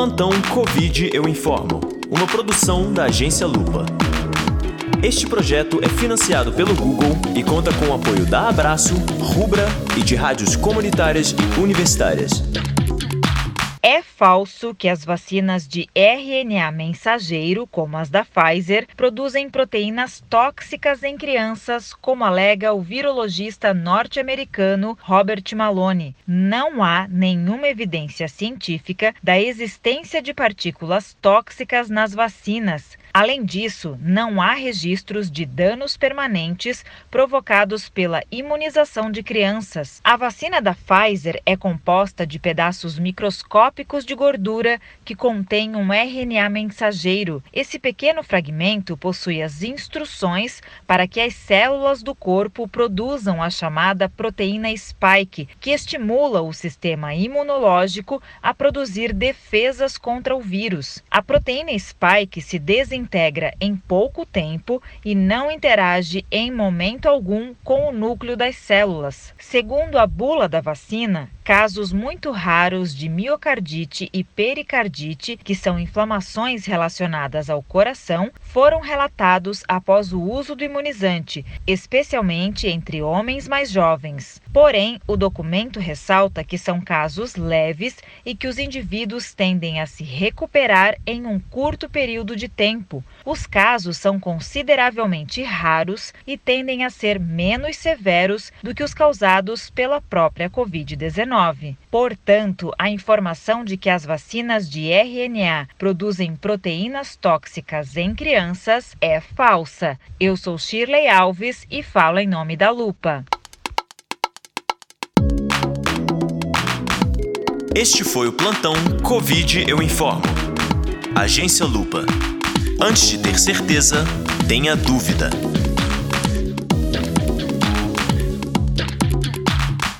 Plantão Covid Eu Informo, uma produção da agência Lupa. Este projeto é financiado pelo Google e conta com o apoio da Abraço, Rubra e de rádios comunitárias e universitárias. É falso que as vacinas de RNA mensageiro, como as da Pfizer, produzem proteínas tóxicas em crianças, como alega o virologista norte-americano Robert Malone. Não há nenhuma evidência científica da existência de partículas tóxicas nas vacinas. Além disso, não há registros de danos permanentes provocados pela imunização de crianças. A vacina da Pfizer é composta de pedaços microscópicos de gordura que contêm um RNA mensageiro. Esse pequeno fragmento possui as instruções para que as células do corpo produzam a chamada proteína spike, que estimula o sistema imunológico a produzir defesas contra o vírus. A proteína spike se desenvolve integra em pouco tempo e não interage em momento algum com o núcleo das células. Segundo a bula da vacina, casos muito raros de miocardite e pericardite, que são inflamações relacionadas ao coração, foram relatados após o uso do imunizante, especialmente entre homens mais jovens. Porém, o documento ressalta que são casos leves e que os indivíduos tendem a se recuperar em um curto período de tempo. Os casos são consideravelmente raros e tendem a ser menos severos do que os causados pela própria Covid-19. Portanto, a informação de que as vacinas de RNA produzem proteínas tóxicas em crianças é falsa. Eu sou Shirley Alves e falo em nome da Lupa. Este foi o plantão Covid Eu Informo. Agência Lupa. Antes de ter certeza, tenha dúvida.